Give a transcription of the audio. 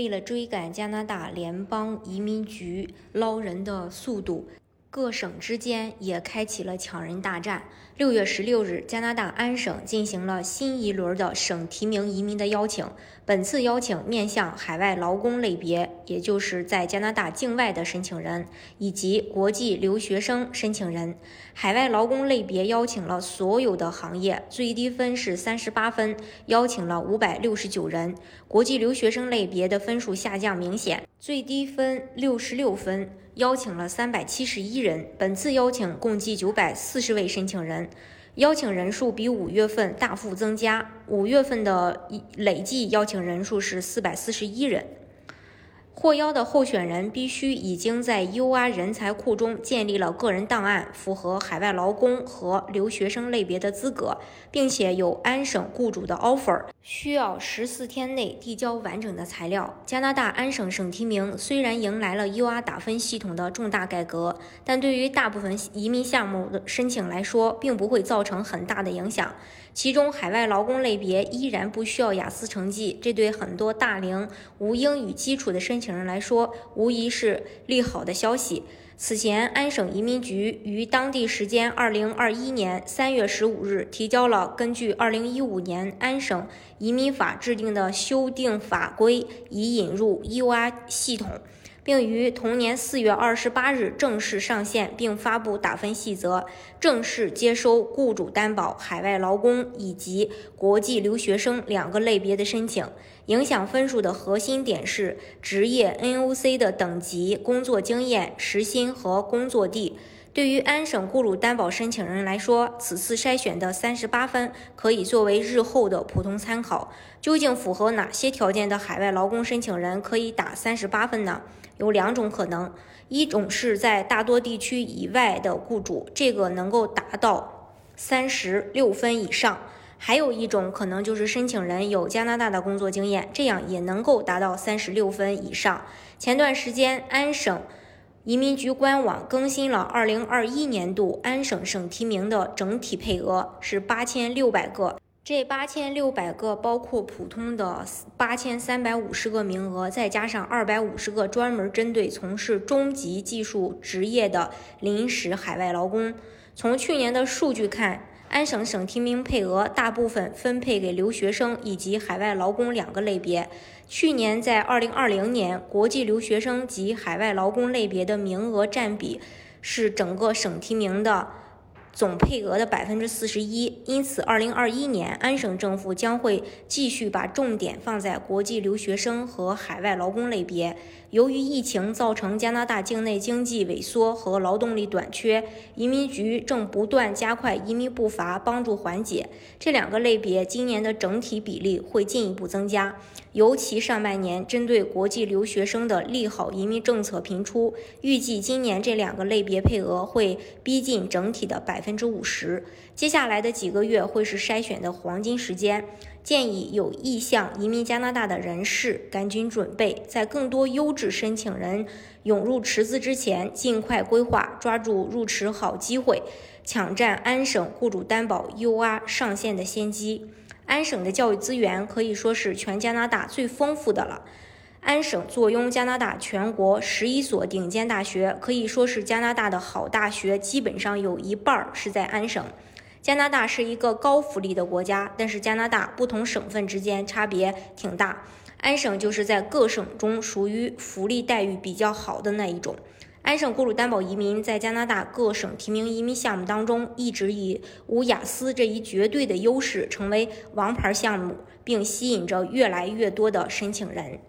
为了追赶加拿大联邦移民局捞人的速度。各省之间也开启了抢人大战。六月十六日，加拿大安省进行了新一轮的省提名移民的邀请。本次邀请面向海外劳工类别，也就是在加拿大境外的申请人以及国际留学生申请人。海外劳工类别邀请了所有的行业，最低分是三十八分，邀请了五百六十九人。国际留学生类别的分数下降明显，最低分六十六分。邀请了三百七十一人，本次邀请共计九百四十位申请人，邀请人数比五月份大幅增加。五月份的累计邀请人数是四百四十一人。获邀的候选人必须已经在 UR 人才库中建立了个人档案，符合海外劳工和留学生类别的资格，并且有安省雇主的 offer，需要十四天内递交完整的材料。加拿大安省省提名虽然迎来了 UR 打分系统的重大改革，但对于大部分移民项目的申请来说，并不会造成很大的影响。其中，海外劳工类别依然不需要雅思成绩，这对很多大龄无英语基础的申请人来说，无疑是利好的消息。此前，安省移民局于当地时间二零二一年三月十五日提交了根据二零一五年安省移民法制定的修订法规，以引入 EUR 系统。并于同年四月二十八日正式上线，并发布打分细则，正式接收雇主担保海外劳工以及国际留学生两个类别的申请。影响分数的核心点是职业 NOC 的等级、工作经验、时薪和工作地。对于安省雇主担保申请人来说，此次筛选的三十八分可以作为日后的普通参考。究竟符合哪些条件的海外劳工申请人可以打三十八分呢？有两种可能，一种是在大多地区以外的雇主，这个能够达到三十六分以上；还有一种可能就是申请人有加拿大的工作经验，这样也能够达到三十六分以上。前段时间，安省。移民局官网更新了二零二一年度安省省提名的整体配额是八千六百个，这八千六百个包括普通的八千三百五十个名额，再加上二百五十个专门针对从事中级技术职业的临时海外劳工。从去年的数据看，安省省提名配额大部分分配给留学生以及海外劳工两个类别。去年在2020年，国际留学生及海外劳工类别的名额占比是整个省提名的。总配额的百分之四十一，因此，二零二一年安省政府将会继续把重点放在国际留学生和海外劳工类别。由于疫情造成加拿大境内经济萎缩和劳动力短缺，移民局正不断加快移民步伐，帮助缓解这两个类别。今年的整体比例会进一步增加，尤其上半年针对国际留学生的利好移民政策频出，预计今年这两个类别配额会逼近整体的百。百分之五十，接下来的几个月会是筛选的黄金时间，建议有意向移民加拿大的人士赶紧准备，在更多优质申请人涌入池子之前，尽快规划，抓住入池好机会，抢占安省雇主担保 UR 上线的先机。安省的教育资源可以说是全加拿大最丰富的了。安省坐拥加拿大全国十一所顶尖大学，可以说是加拿大的好大学，基本上有一半儿是在安省。加拿大是一个高福利的国家，但是加拿大不同省份之间差别挺大。安省就是在各省中属于福利待遇比较好的那一种。安省雇主担保移民在加拿大各省提名移民项目当中，一直以无雅思这一绝对的优势成为王牌项目，并吸引着越来越多的申请人。